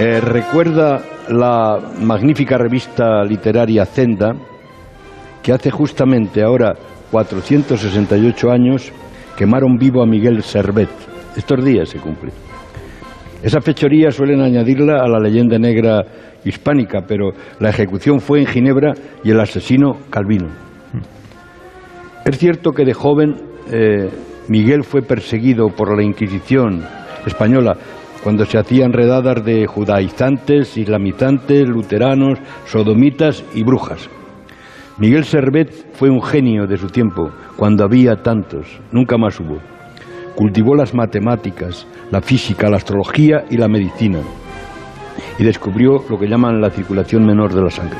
Eh, recuerda la magnífica revista literaria Zenda, que hace justamente ahora 468 años quemaron vivo a Miguel Servet. Estos días se cumple. Esa fechoría suelen añadirla a la leyenda negra hispánica, pero la ejecución fue en Ginebra y el asesino Calvino. Es cierto que de joven eh, Miguel fue perseguido por la Inquisición española cuando se hacían redadas de judaizantes, islamizantes, luteranos, sodomitas y brujas. Miguel Servet fue un genio de su tiempo, cuando había tantos, nunca más hubo. Cultivó las matemáticas, la física, la astrología y la medicina, y descubrió lo que llaman la circulación menor de la sangre.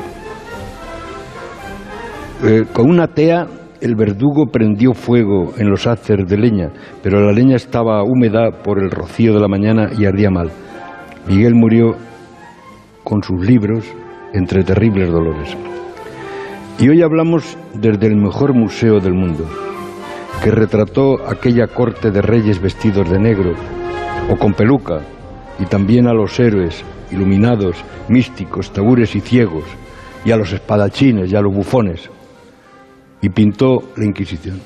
Eh, con una tea el verdugo prendió fuego en los haces de leña, pero la leña estaba húmeda por el rocío de la mañana y ardía mal. Miguel murió con sus libros entre terribles dolores. Y hoy hablamos desde el mejor museo del mundo, que retrató aquella corte de reyes vestidos de negro o con peluca, y también a los héroes, iluminados, místicos, tabures y ciegos, y a los espadachines y a los bufones y pintó la Inquisición.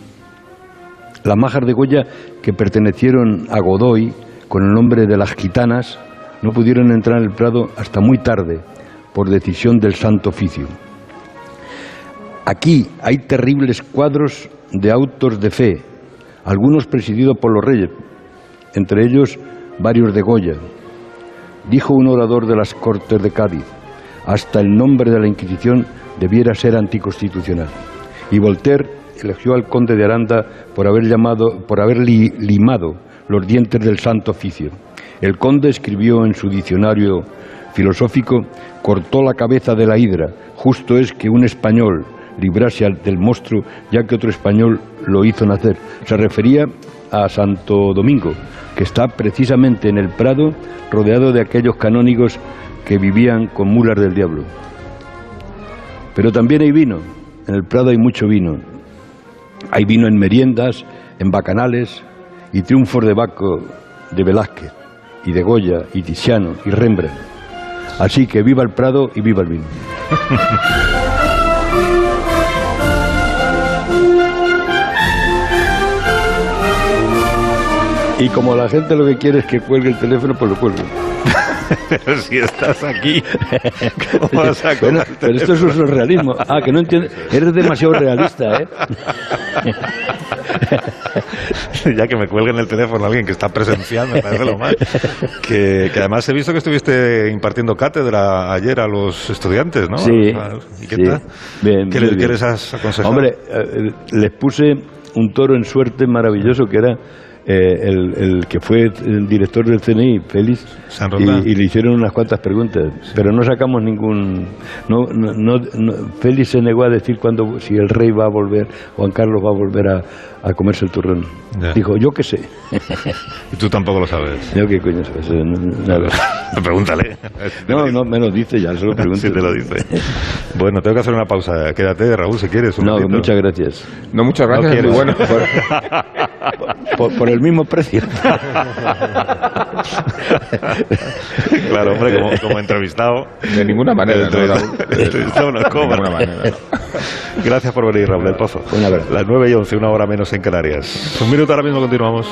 Las majas de Goya que pertenecieron a Godoy con el nombre de las gitanas no pudieron entrar en el Prado hasta muy tarde por decisión del Santo Oficio. Aquí hay terribles cuadros de autos de fe, algunos presididos por los reyes, entre ellos varios de Goya. Dijo un orador de las Cortes de Cádiz, hasta el nombre de la Inquisición debiera ser anticonstitucional y Voltaire elogió al conde de Aranda por haber, llamado, por haber limado los dientes del santo oficio. El conde escribió en su diccionario filosófico, cortó la cabeza de la hidra, justo es que un español librase del monstruo, ya que otro español lo hizo nacer. Se refería a Santo Domingo, que está precisamente en el Prado, rodeado de aquellos canónigos que vivían con mulas del diablo. Pero también hay vino, en el Prado hay mucho vino. Hay vino en meriendas, en bacanales y triunfos de Baco, de Velázquez y de Goya y Tiziano y Rembrandt. Así que viva el Prado y viva el vino. Y como la gente lo que quiere es que cuelgue el teléfono, pues lo cuelgo. Pero si estás aquí, ¿cómo vas a bueno, Pero esto es un surrealismo. Ah, que no entiendes. Eres demasiado realista, ¿eh? ya que me cuelguen el teléfono alguien que está presenciando, me parece lo más. Que, que, además he visto que estuviste impartiendo cátedra ayer a los estudiantes, ¿no? Sí. ¿Y qué tal? Bien, ¿Qué, les, ¿Qué, les, has aconsejado? Hombre, eh, les puse un toro en suerte maravilloso que era eh, el, que fue el director del CNI, Félix, y, le hicieron unas cuantas preguntas, pero no sacamos ningún... No, no, Félix se negó a decir cuándo, si el rey va a volver, Juan Carlos va a volver a, a comerse el turrón. Dijo, yo qué sé. y tú tampoco lo sabes. Yo qué coño sabes. Nada. Pregúntale. no, no, me lo dice ya, se lo pregunto. sí te lo dice. Bueno, tengo que hacer una pausa. Quédate, Raúl, si quieres. no, muchas gracias. No, muchas gracias. muy bueno. Por, por, el mismo precio. claro, hombre, como, como, entrevistado. De ninguna manera. De entrevistado no cobra. De ninguna manera. Gracias por venir, Raúl del Pozo. Una. Las 9 y 11, una hora menos en Canarias. Un minuto ahora mismo continuamos.